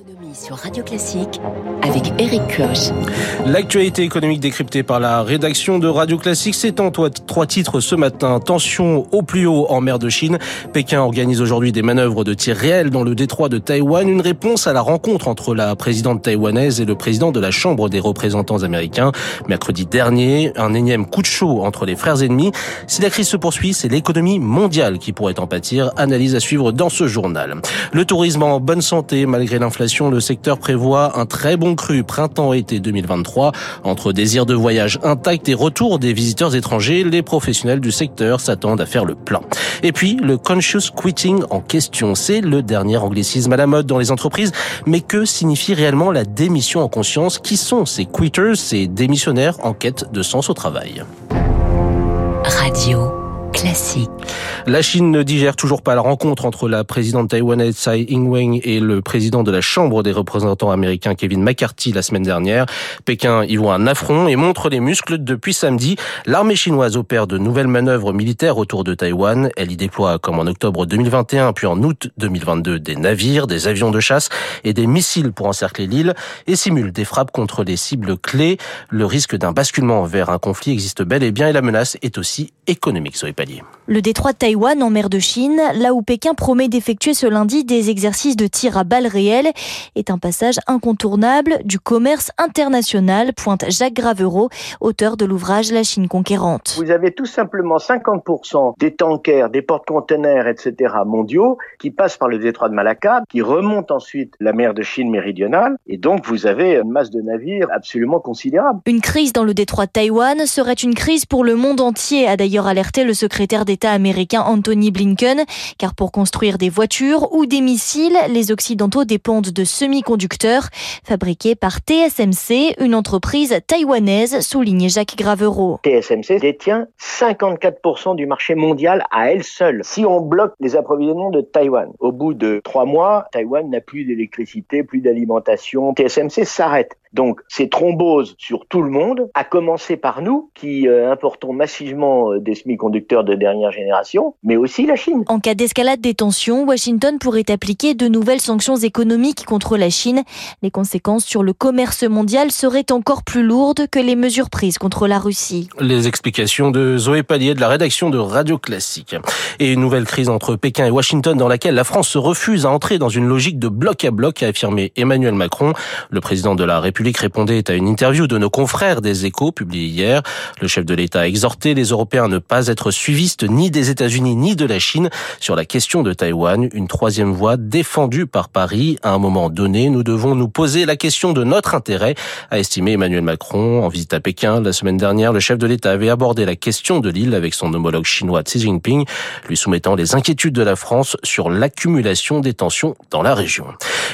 Économie sur Radio Classique avec Eric Koch. L'actualité économique décryptée par la rédaction de Radio Classique, en trois titres ce matin. Tension au plus haut en mer de Chine. Pékin organise aujourd'hui des manœuvres de tir réel dans le détroit de Taïwan. Une réponse à la rencontre entre la présidente taïwanaise et le président de la Chambre des représentants américains. Mercredi dernier, un énième coup de chaud entre les frères ennemis. Si la crise se poursuit, c'est l'économie mondiale qui pourrait en pâtir. Analyse à suivre dans ce journal. Le tourisme en bonne santé malgré l'inflation le secteur prévoit un très bon cru printemps-été 2023. Entre désir de voyage intact et retour des visiteurs étrangers, les professionnels du secteur s'attendent à faire le plein. Et puis, le conscious quitting en question, c'est le dernier anglicisme à la mode dans les entreprises. Mais que signifie réellement la démission en conscience? Qui sont ces quitters, ces démissionnaires en quête de sens au travail? Radio La Chine ne digère toujours pas la rencontre entre la présidente taïwanaise Tsai Ing-wen et le président de la Chambre des représentants américains Kevin McCarthy la semaine dernière. Pékin y voit un affront et montre les muscles depuis samedi. L'armée chinoise opère de nouvelles manœuvres militaires autour de Taïwan. Elle y déploie, comme en octobre 2021 puis en août 2022, des navires, des avions de chasse et des missiles pour encercler l'île et simule des frappes contre les cibles clés. Le risque d'un basculement vers un conflit existe bel et bien et la menace est aussi économique, Zoé Le détroit de Taïwan en mer de Chine, là où Pékin promet d'effectuer ce lundi des exercices de tir à balles réelles, est un passage incontournable du commerce international, pointe Jacques Gravereau, auteur de l'ouvrage La Chine conquérante. Vous avez tout simplement 50% des tankers, des porte-containers, etc. mondiaux qui passent par le détroit de Malacca, qui remontent ensuite la mer de Chine méridionale, et donc vous avez une masse de navires absolument considérable. Une crise dans le détroit de Taïwan serait une crise pour le monde entier, a d'ailleurs alerté le secrétaire d'État américain Anthony Blinken, car pour construire des voitures ou des missiles, les Occidentaux dépendent de semi-conducteurs fabriqués par TSMC, une entreprise taïwanaise, soulignait Jacques Gravereau. TSMC détient 54% du marché mondial à elle seule. Si on bloque les approvisionnements de Taïwan, au bout de trois mois, Taïwan n'a plus d'électricité, plus d'alimentation. TSMC s'arrête. Donc ces thromboses sur tout le monde, à commencer par nous qui euh, importons massivement euh, des semi-conducteurs de dernière génération, mais aussi la Chine. En cas d'escalade des tensions, Washington pourrait appliquer de nouvelles sanctions économiques contre la Chine. Les conséquences sur le commerce mondial seraient encore plus lourdes que les mesures prises contre la Russie. Les explications de Zoé Pallier de la rédaction de Radio Classique. Et une nouvelle crise entre Pékin et Washington dans laquelle la France se refuse à entrer dans une logique de bloc à bloc, a affirmé Emmanuel Macron, le président de la République À une interview de nos confrères des échos publiée hier. Le chef de l'État a exhorté les Européens à ne pas être suivistes ni des États-Unis ni de la Chine sur la question de Taïwan, une troisième voie défendue par Paris. À un moment donné, nous devons nous poser la question de notre intérêt, a estimé Emmanuel Macron. En visite à Pékin la semaine dernière, le chef de l'État avait abordé la question de l'île avec son homologue chinois Xi Jinping, lui soumettant les inquiétudes de la France sur l'accumulation des tensions dans la région.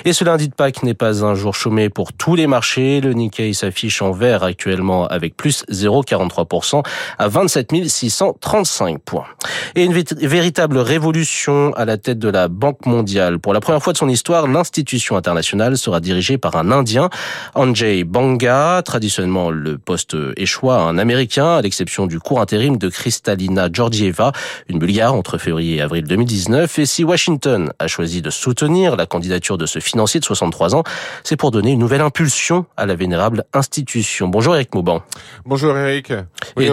Et ce lundi de Pâques n'est pas un jour chômé pour tous les marchés le Nikkei s'affiche en vert actuellement avec plus 0,43% à 27 635 points. Et une véritable révolution à la tête de la Banque mondiale. Pour la première fois de son histoire, l'institution internationale sera dirigée par un Indien, Anjay Banga, traditionnellement le poste échoua à un Américain, à l'exception du court intérim de Kristalina Georgieva, une Bulgare entre février et avril 2019. Et si Washington a choisi de soutenir la candidature de ce financier de 63 ans, c'est pour donner une nouvelle impulsion à la vénérable institution. Bonjour Eric Mauban. Bonjour Eric. Oui,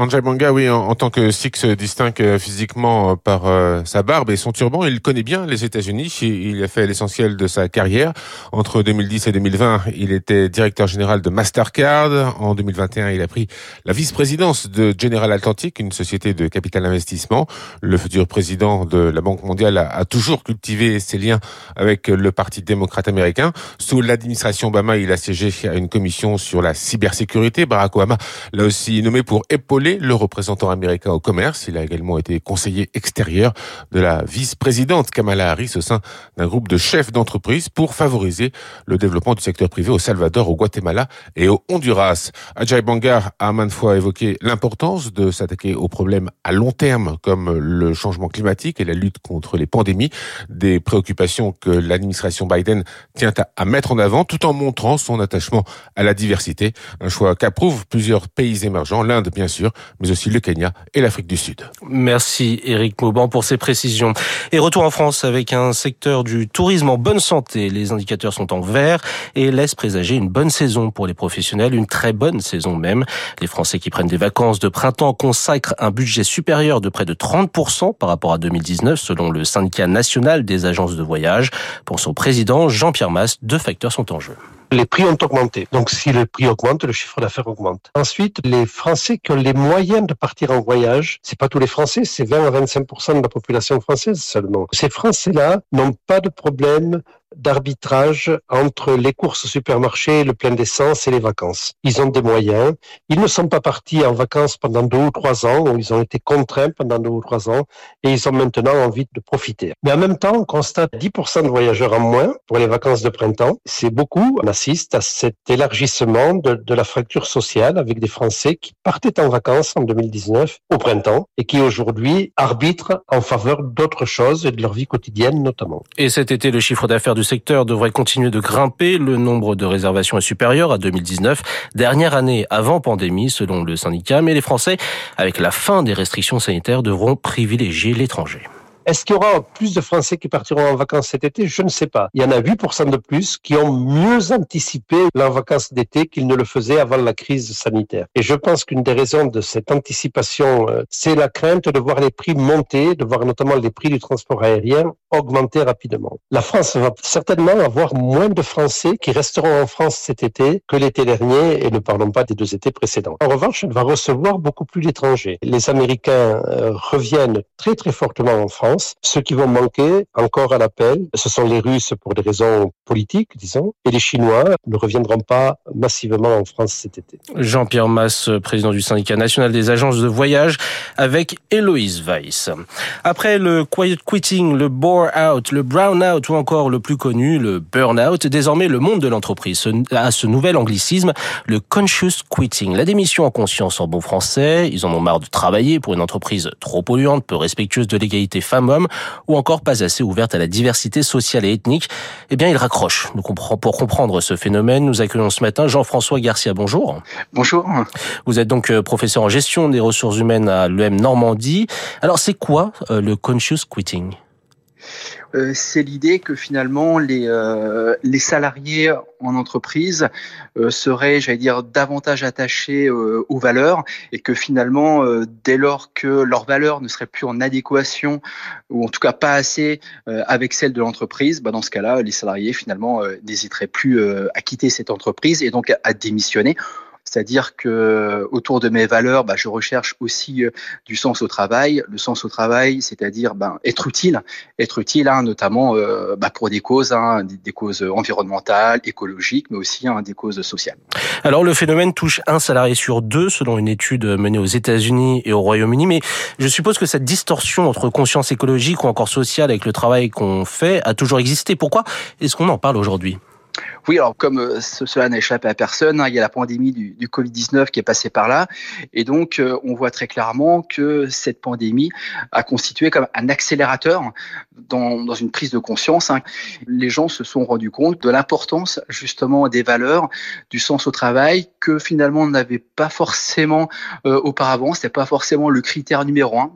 Anjay Banga, oui, en, tant que Sikh se distingue euh, physiquement euh, par euh, sa barbe et son turban. Il connaît bien les États-Unis. Il a fait l'essentiel de sa carrière. Entre 2010 et 2020, il était directeur général de Mastercard. En 2021, il a pris la vice-présidence de General Atlantic, une société de capital investissement. Le futur président de la Banque mondiale a, a toujours cultivé ses liens avec le Parti démocrate américain. Sous l'administration Obama, il a siégé à une commission sur la cybersécurité. Barack Obama l'a aussi nommé pour épauler le représentant américain au commerce. Il a également été conseiller extérieur de la vice-présidente Kamala Harris au sein d'un groupe de chefs d'entreprise pour favoriser le développement du secteur privé au Salvador, au Guatemala et au Honduras. Ajay Bangar a maintes fois évoqué l'importance de s'attaquer aux problèmes à long terme comme le changement climatique et la lutte contre les pandémies, des préoccupations que l'administration Biden tient à mettre en avant tout en montrant son attachement à la diversité, un choix qu'approuvent plusieurs pays émergents, l'Inde bien sûr, mais aussi le Kenya et l'Afrique du Sud. Merci Eric Mauban pour ces précisions. Et retour en France avec un secteur du tourisme en bonne santé. Les indicateurs sont en vert et laissent présager une bonne saison pour les professionnels, une très bonne saison même. Les Français qui prennent des vacances de printemps consacrent un budget supérieur de près de 30% par rapport à 2019 selon le syndicat national des agences de voyage. Pour son président Jean-Pierre Masse, deux facteurs sont en jeu les prix ont augmenté. Donc si le prix augmente, le chiffre d'affaires augmente. Ensuite, les Français qui ont les moyens de partir en voyage, c'est pas tous les Français, c'est 20 à 25% de la population française seulement. Ces Français-là n'ont pas de problème d'arbitrage entre les courses au supermarché, le plein d'essence et les vacances. Ils ont des moyens. Ils ne sont pas partis en vacances pendant deux ou trois ans, ou ils ont été contraints pendant deux ou trois ans, et ils ont maintenant envie de profiter. Mais en même temps, on constate 10% de voyageurs en moins pour les vacances de printemps. C'est beaucoup. On assiste à cet élargissement de, la fracture sociale avec des Français qui partaient en vacances en 2019 au printemps et qui aujourd'hui arbitrent en faveur d'autres choses et de leur vie quotidienne notamment. Et cet été, le chiffre d'affaires du secteur devrait continuer de grimper. Le nombre de réservations est supérieur à 2019, dernière année avant pandémie selon le syndicat. Mais les Français, avec la fin des restrictions sanitaires, devront privilégier l'étranger. Est-ce qu'il y aura plus de Français qui partiront en vacances cet été? Je ne sais pas. Il y en a 8% de plus qui ont mieux anticipé leurs vacances d'été qu'ils ne le faisaient avant la crise sanitaire. Et je pense qu'une des raisons de cette anticipation, euh, c'est la crainte de voir les prix monter, de voir notamment les prix du transport aérien augmenter rapidement. La France va certainement avoir moins de Français qui resteront en France cet été que l'été dernier, et ne parlons pas des deux étés précédents. En revanche, elle va recevoir beaucoup plus d'étrangers. Les Américains euh, reviennent très très fortement en France ceux qui vont manquer encore à l'appel, ce sont les Russes pour des raisons politiques, disons, et les Chinois ne reviendront pas massivement en France cet été. Jean-Pierre Masse, président du syndicat national des agences de voyage, avec Héloïse Weiss. Après le quiet quitting, le bore out, le brown out ou encore le plus connu, le burn out, désormais le monde de l'entreprise a ce nouvel anglicisme, le conscious quitting, la démission en conscience en bon français. Ils en ont marre de travailler pour une entreprise trop polluante, peu respectueuse de l'égalité femmes ou encore pas assez ouverte à la diversité sociale et ethnique, eh bien, il raccroche. Pour comprendre ce phénomène, nous accueillons ce matin Jean-François Garcia. Bonjour. Bonjour. Vous êtes donc euh, professeur en gestion des ressources humaines à l'EM Normandie. Alors, c'est quoi euh, le conscious quitting? Euh, c'est l'idée que finalement les, euh, salariés en entreprise euh, seraient, j'allais dire, davantage attachés aux valeurs et que finalement, dès lors que leurs valeurs ne seraient plus en adéquation ou en tout cas pas assez avec celles de l'entreprise, bah dans ce cas-là, les salariés finalement n'hésiteraient plus à quitter cette entreprise et donc à démissionner. C'est-à-dire que autour de mes valeurs, bah, je recherche aussi euh, du sens au travail. Le sens au travail, c'est-à-dire ben, être utile, être utile, hein, notamment euh, bah, pour des causes, hein, des, causes environnementales, écologiques, mais aussi hein, des causes sociales. Alors le phénomène touche un salarié sur deux, selon une étude menée aux États-Unis et au Royaume-Uni. Mais je suppose que cette distorsion entre conscience écologique ou encore sociale avec le travail qu'on fait a toujours existé. Pourquoi est-ce qu'on en parle aujourd'hui? Oui, alors comme euh, cela n'a échappé à personne, hein, il y a la pandémie du, du Covid-19 qui est passée par là. Et donc, euh, on voit très clairement que cette pandémie a constitué comme un accélérateur dans, dans une prise de conscience. Hein. Les gens se sont rendus compte de l'importance justement des valeurs, du sens au travail, que finalement on n'avait pas forcément euh, auparavant. C'était pas forcément le critère numéro un.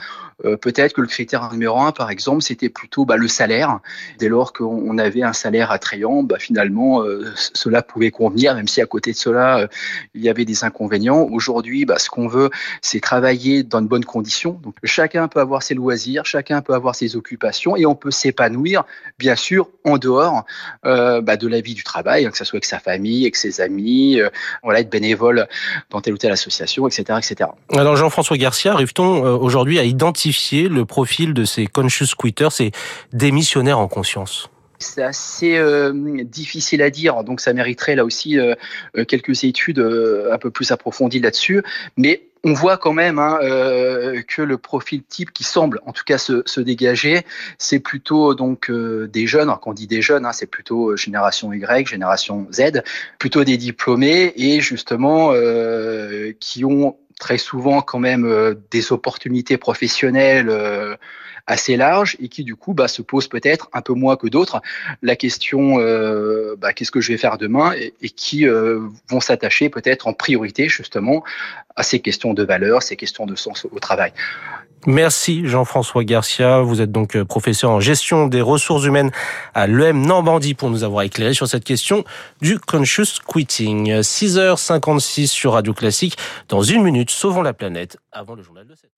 Peut-être que le critère numéro un, par exemple, c'était plutôt bah, le salaire. Dès lors qu'on avait un salaire attrayant, bah, finalement, cela pouvait convenir, même si à côté de cela, euh, il y avait des inconvénients. Aujourd'hui, bah, ce qu'on veut, c'est travailler dans de bonnes conditions. Donc, chacun peut avoir ses loisirs, chacun peut avoir ses occupations, et on peut s'épanouir, bien sûr, en dehors bah, de la vie du travail, hein, que ce soit avec sa famille, avec ses amis, voilà, être bénévole dans telle ou telle association, etc., etc. Alors, Jean-François Garcia, arrive-t-on aujourd'hui à identifier le profil de ces conscious quitters, ces démissionnaires en conscience? C'est assez euh, difficile à dire, donc ça mériterait là aussi euh, euh, quelques études un peu plus approfondies là-dessus. Mais on voit quand même hein, que le profil type qui semble, en tout cas, se, dégager, c'est plutôt donc des jeunes. Alors, quand on dit des jeunes, hein, c'est plutôt génération Y, génération Z, plutôt des diplômés et justement qui ont très souvent quand même des opportunités professionnelles assez large et qui du coup bah, se pose peut-être un peu moins que d'autres la question euh, bah, qu'est-ce que je vais faire demain et, qui euh, vont s'attacher peut-être en priorité justement à ces questions de valeur, ces questions de sens au travail. Merci Jean-François Garcia. Vous êtes donc euh, professeur en gestion des ressources humaines à l'EM Normandie pour nous avoir éclairé sur cette question du conscious quitting. 6h56 sur Radio Classique. Dans une minute, sauvons la planète avant le journal de 7.